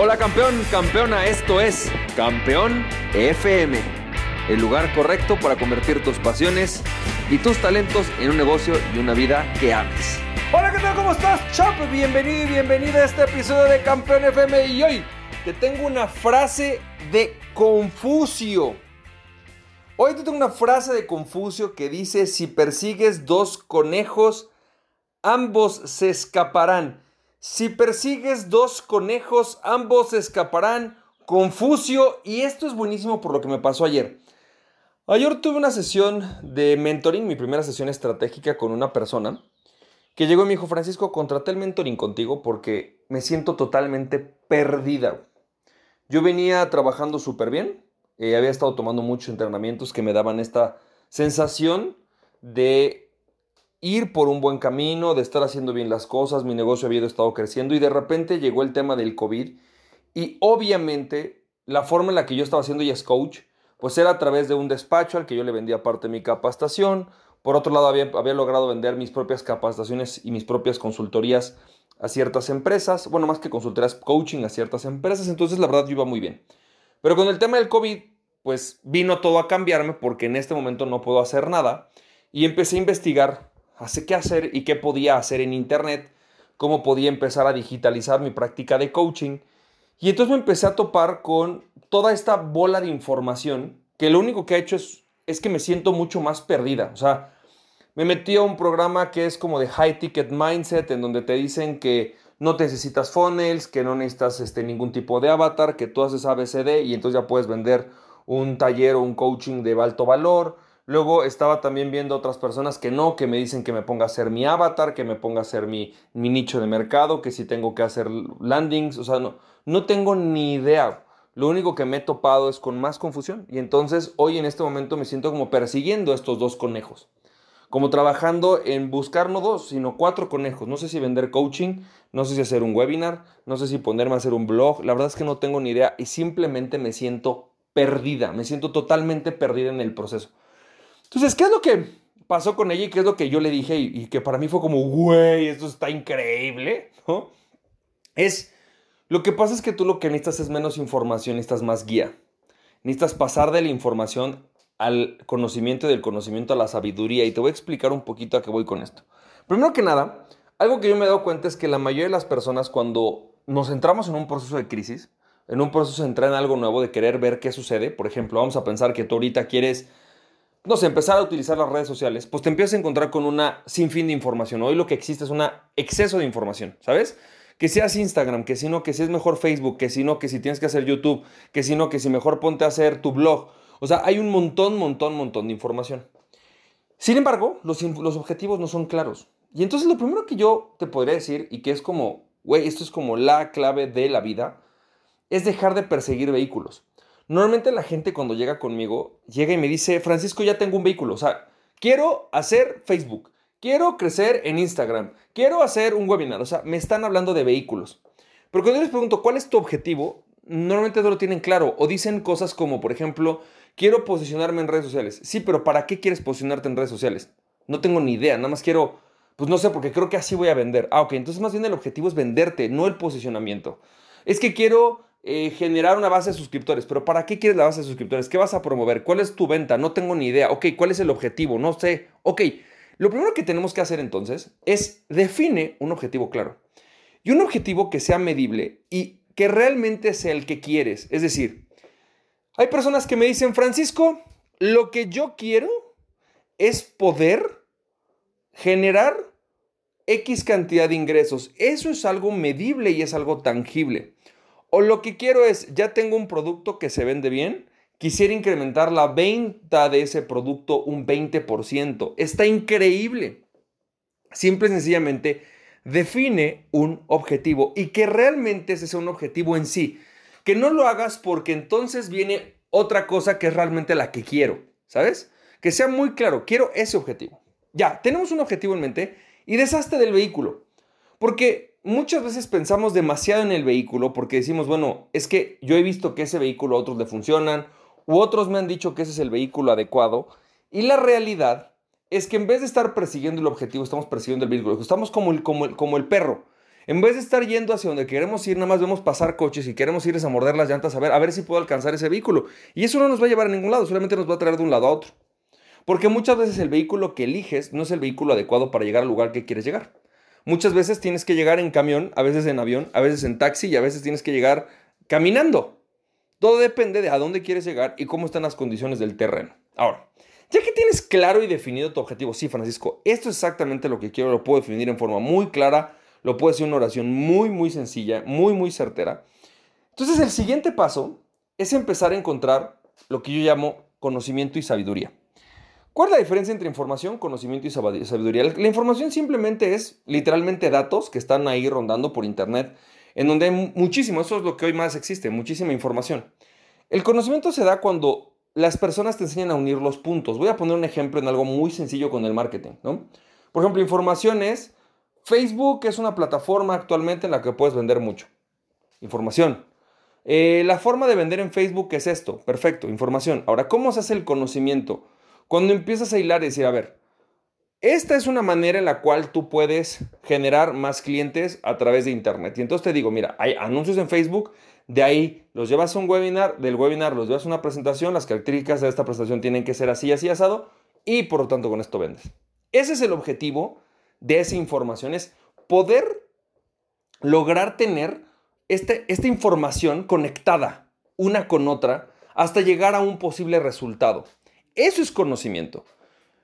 Hola campeón, campeona, esto es Campeón FM, el lugar correcto para convertir tus pasiones y tus talentos en un negocio y una vida que ames. Hola, ¿qué tal? ¿Cómo estás, Chop? Bienvenido y bienvenida a este episodio de Campeón FM y hoy te tengo una frase de Confucio. Hoy te tengo una frase de Confucio que dice, si persigues dos conejos, ambos se escaparán. Si persigues dos conejos, ambos escaparán. Confucio, y esto es buenísimo por lo que me pasó ayer. Ayer tuve una sesión de mentoring, mi primera sesión estratégica con una persona que llegó y me dijo, Francisco, contraté el mentoring contigo porque me siento totalmente perdida. Yo venía trabajando súper bien, eh, había estado tomando muchos entrenamientos que me daban esta sensación de ir por un buen camino, de estar haciendo bien las cosas, mi negocio había estado creciendo y de repente llegó el tema del COVID y obviamente la forma en la que yo estaba haciendo es coach, pues era a través de un despacho al que yo le vendía parte de mi capacitación, por otro lado había, había logrado vender mis propias capacitaciones y mis propias consultorías a ciertas empresas, bueno, más que consultorías, coaching a ciertas empresas, entonces la verdad yo iba muy bien. Pero con el tema del COVID, pues vino todo a cambiarme porque en este momento no puedo hacer nada y empecé a investigar hace qué hacer y qué podía hacer en Internet, cómo podía empezar a digitalizar mi práctica de coaching. Y entonces me empecé a topar con toda esta bola de información que lo único que ha hecho es, es que me siento mucho más perdida. O sea, me metí a un programa que es como de High Ticket Mindset, en donde te dicen que no necesitas funnels, que no necesitas este, ningún tipo de avatar, que tú haces ABCD y entonces ya puedes vender un taller o un coaching de alto valor Luego estaba también viendo otras personas que no, que me dicen que me ponga a hacer mi avatar, que me ponga a hacer mi, nicho de mercado, que si tengo que hacer landings, o sea, no, no tengo ni idea. Lo único que me he topado es con más confusión. Y entonces hoy en este momento me siento como persiguiendo estos dos conejos. Como trabajando en buscar no dos, sino cuatro conejos. No sé si vender coaching, no sé si hacer un webinar, no sé si ponerme a hacer un blog. La verdad es que no tengo ni idea y simplemente me siento perdida. Me siento totalmente perdida en el proceso. Entonces, ¿qué es lo que pasó con ella y qué es lo que yo le dije y, que para mí fue como, güey, esto está increíble? ¿no? Es, lo que pasa es que tú lo que necesitas es menos información, necesitas más guía. Necesitas pasar de la información al conocimiento y del conocimiento a la sabiduría y te voy a explicar un poquito a qué voy con esto. Primero que nada, algo que yo me he dado cuenta es que la mayoría de las personas cuando nos entramos en un proceso de crisis, en un proceso de entrar en algo nuevo, de querer ver qué sucede, por ejemplo, vamos a pensar que tú ahorita quieres no sé, empezar a utilizar las redes sociales, pues te empiezas a encontrar con una sinfín de información. Hoy lo que existe es un exceso de información, ¿sabes? Que seas Instagram, que si no, que si es mejor Facebook, que si no, que si tienes que hacer YouTube, que si no, que si mejor ponte a hacer tu blog. O sea, hay un montón, montón, montón de información. Sin embargo, los, los objetivos no son claros. Y entonces lo primero que yo te podría decir, y que es como, güey, esto es como la clave de la vida, es dejar de perseguir vehículos. Normalmente la gente cuando llega conmigo, llega y me dice, Francisco, ya tengo un vehículo. O sea, quiero hacer Facebook, quiero crecer en Instagram, quiero hacer un webinar. O sea, me están hablando de vehículos. Pero cuando yo les pregunto, ¿cuál es tu objetivo? Normalmente no lo tienen claro. O dicen cosas como, por ejemplo, quiero posicionarme en redes sociales. Sí, pero ¿para qué quieres posicionarte en redes sociales? No tengo ni idea, nada más quiero, pues no sé, porque creo que así voy a vender. Ah, ok, entonces más bien el objetivo es venderte, no el posicionamiento. Es que quiero eh, generar una base de suscriptores. Pero ¿para qué quieres la base de suscriptores? ¿Qué vas a promover? ¿Cuál es tu venta? No tengo ni idea. Ok, ¿cuál es el objetivo? No sé. Ok, lo primero que tenemos que hacer entonces es define un objetivo claro. Y un objetivo que sea medible y que realmente sea el que quieres. Es decir, hay personas que me dicen, Francisco, lo que yo quiero es poder generar X cantidad de ingresos. Eso es algo medible y es algo tangible. O lo que quiero es, ya tengo un producto que se vende bien, quisiera incrementar la venta de ese producto un 20%. Está increíble. Simple y sencillamente define un objetivo y que realmente ese sea un objetivo en sí. Que no lo hagas porque entonces viene otra cosa que es realmente la que quiero, ¿sabes? Que sea muy claro, quiero ese objetivo. Ya, tenemos un objetivo en mente y deshazte del vehículo. Porque muchas veces pensamos demasiado en el vehículo porque decimos, bueno, es que yo he visto que ese vehículo a otros le funcionan, u otros me han dicho que ese es el vehículo adecuado, y la realidad es que en vez de estar persiguiendo el objetivo, estamos persiguiendo el vehículo, estamos como el, como el, como el perro. En vez de estar yendo hacia donde queremos ir, nada más vemos pasar coches y queremos ir a morder las llantas a ver, a ver si puedo alcanzar ese vehículo. Y eso no nos va a llevar a ningún lado, solamente nos va a traer de un lado a otro. Porque muchas veces el vehículo que eliges no es el vehículo adecuado para llegar al lugar que quieres llegar. Muchas veces tienes que llegar en camión, a veces en avión, a veces en taxi y a veces tienes que llegar caminando. Todo depende de a dónde quieres llegar y cómo están las condiciones del terreno. Ahora, ya que tienes claro y definido tu objetivo, sí, Francisco, esto es exactamente lo que quiero, lo puedo definir en forma muy clara, lo puedo decir en una oración muy, muy sencilla, muy, muy certera. Entonces, el siguiente paso es empezar a encontrar lo que yo llamo conocimiento y sabiduría. ¿Cuál es la diferencia entre información, conocimiento y sabiduría? La información simplemente es literalmente datos que están ahí rondando por internet, en donde hay muchísimo, eso es lo que hoy más existe, muchísima información. El conocimiento se da cuando las personas te enseñan a unir los puntos. Voy a poner un ejemplo en algo muy sencillo con el marketing, ¿no? Por ejemplo, información es, Facebook es una plataforma actualmente en la que puedes vender mucho. Información. Eh, la forma de vender en Facebook es esto, perfecto, información. Ahora, ¿cómo se hace el conocimiento? Cuando empiezas a hilar y decir, a ver, esta es una manera en la cual tú puedes generar más clientes a través de Internet. Y entonces te digo, mira, hay anuncios en Facebook, de ahí los llevas a un webinar, del webinar los llevas a una presentación, las características de esta presentación tienen que ser así, así, asado, y por lo tanto con esto vendes. Ese es el objetivo de esa información, es poder lograr tener este, esta información conectada una con otra hasta llegar a un posible resultado. Eso es conocimiento.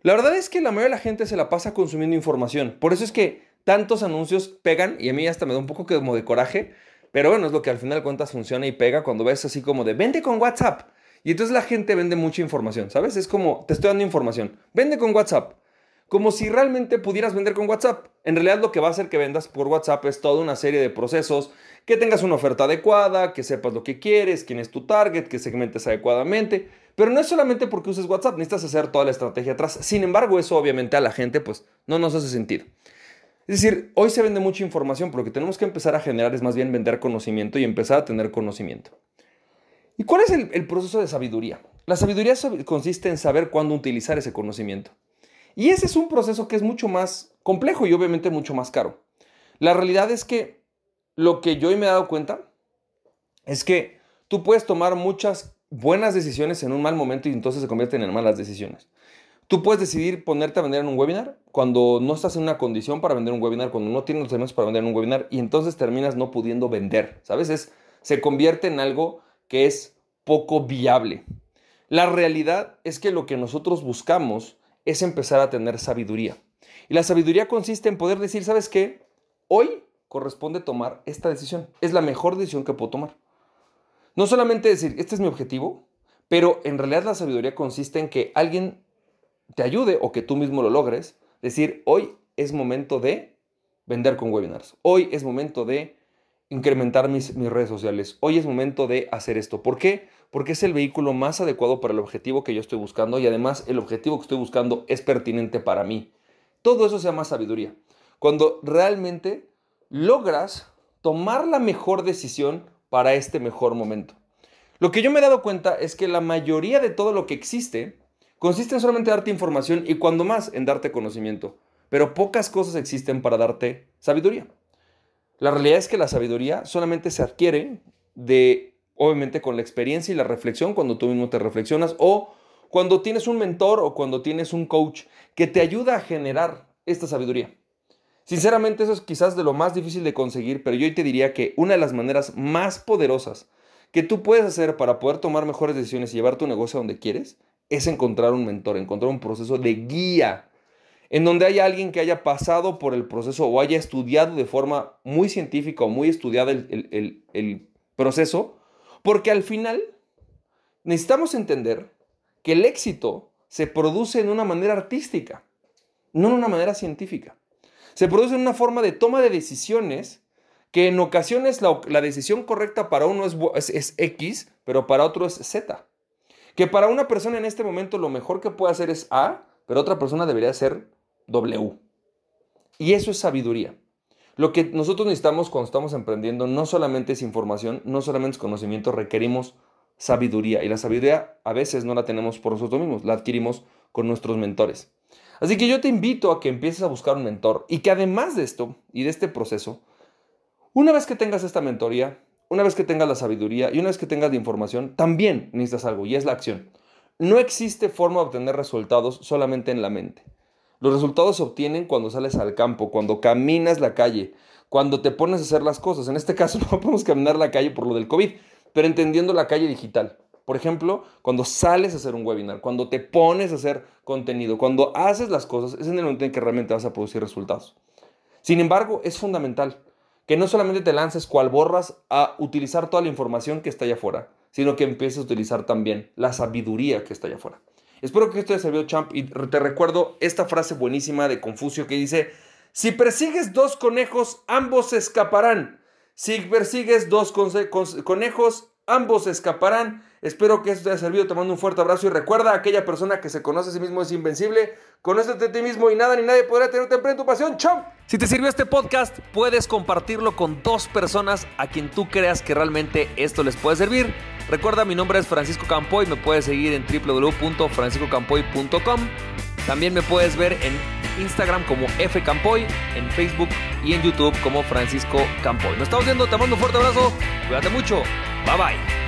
La verdad es que la mayoría de la gente se la pasa consumiendo información. Por eso es que tantos anuncios pegan y a mí hasta me da un poco como de coraje. Pero bueno, es lo que al final de cuentas funciona y pega cuando ves así como de vende con WhatsApp. Y entonces la gente vende mucha información, ¿sabes? Es como te estoy dando información. Vende con WhatsApp. Como si realmente pudieras vender con WhatsApp. En realidad lo que va a hacer que vendas por WhatsApp es toda una serie de procesos, que tengas una oferta adecuada, que sepas lo que quieres, quién es tu target, que segmentes adecuadamente. Pero no es solamente porque uses WhatsApp, necesitas hacer toda la estrategia atrás. Sin embargo, eso obviamente a la gente pues no nos hace sentido. Es decir, hoy se vende mucha información, pero lo que tenemos que empezar a generar es más bien vender conocimiento y empezar a tener conocimiento. ¿Y cuál es el, el proceso de sabiduría? La sabiduría consiste en saber cuándo utilizar ese conocimiento. Y ese es un proceso que es mucho más complejo y obviamente mucho más caro. La realidad es que lo que yo hoy me he dado cuenta es que tú puedes tomar muchas buenas decisiones en un mal momento y entonces se convierten en malas decisiones. Tú puedes decidir ponerte a vender en un webinar cuando no estás en una condición para vender un webinar, cuando no tienes los elementos para vender un webinar y entonces terminas no pudiendo vender. ¿Sabes? se convierte en algo que es poco viable. La realidad es que lo que nosotros buscamos es empezar a tener sabiduría. Y la sabiduría consiste en poder decir, ¿sabes qué? Hoy corresponde tomar esta decisión. Es la mejor decisión que puedo tomar. No solamente decir, este es mi objetivo, pero en realidad la sabiduría consiste en que alguien te ayude o que tú mismo lo logres. Decir, hoy es momento de vender con webinars. Hoy es momento de incrementar mis, mis, redes sociales. Hoy es momento de hacer esto. ¿Por qué? Porque es el vehículo más adecuado para el objetivo que yo estoy buscando y además el objetivo que estoy buscando es pertinente para mí. Todo eso se llama sabiduría. Cuando realmente logras tomar la mejor decisión para este mejor momento. Lo que yo me he dado cuenta es que la mayoría de todo lo que existe consiste en solamente darte información y cuando más en darte conocimiento, pero pocas cosas existen para darte sabiduría. La realidad es que la sabiduría solamente se adquiere de, obviamente, con la experiencia y la reflexión cuando tú mismo te reflexionas o cuando tienes un mentor o cuando tienes un coach que te ayuda a generar esta sabiduría. Sinceramente eso es quizás de lo más difícil de conseguir, pero yo hoy te diría que una de las maneras más poderosas que tú puedes hacer para poder tomar mejores decisiones y llevar tu negocio a donde quieres es encontrar un mentor, encontrar un proceso de guía en donde haya alguien que haya pasado por el proceso o haya estudiado de forma muy científica o muy estudiada el, el proceso, porque al final necesitamos entender que el éxito se produce en una manera artística, no en una manera científica se produce en una forma de toma de decisiones que en ocasiones la, decisión correcta para uno es, X, pero para otro es Z. Que para una persona en este momento lo mejor que puede hacer es A, pero otra persona debería ser W. Y eso es sabiduría. Lo que nosotros necesitamos cuando estamos emprendiendo no solamente es información, no solamente es conocimiento, requerimos sabiduría. Y la sabiduría a veces no la tenemos por nosotros mismos, la adquirimos con nuestros mentores. Así que yo te invito a que empieces a buscar un mentor y que además de esto y de este proceso, Una vez que tengas esta mentoría, una vez que tengas la sabiduría y una vez que tengas la información, también necesitas algo y es la acción. No existe forma de obtener resultados solamente en la mente. Los resultados se obtienen cuando sales al campo, cuando caminas la calle, cuando te pones a hacer las cosas. En este caso no podemos caminar la calle por lo del COVID, pero entendiendo la calle digital. Por ejemplo, cuando sales a hacer un webinar, cuando te pones a hacer contenido, cuando haces las cosas, es en el momento en que realmente vas a producir resultados. Sin embargo, es fundamental que no solamente te lances cual borras a utilizar toda la información que está allá afuera, sino que empieces a utilizar también la sabiduría que está allá afuera. Espero que esto te haya servido, champ, y te recuerdo esta frase buenísima de Confucio que dice, si persigues dos conejos, ambos escaparán. Si persigues dos conejos, ambos escaparán. Espero que esto te haya servido. Te mando un fuerte abrazo y recuerda, aquella persona que se conoce a sí mismo es invencible. Conócete a ti mismo y nada ni nadie podrá tenerte en tu pasión. ¡Chao! Si te sirvió este podcast, puedes compartirlo con dos personas a quien tú creas que realmente esto les puede servir. Recuerda, mi nombre es Francisco Campoy. Me puedes seguir en www.franciscocampoy.com. También me puedes ver en Instagram como F Campoy, en Facebook y en YouTube como Francisco Campoy. Nos estamos viendo, te mando un fuerte abrazo, cuídate mucho, bye bye.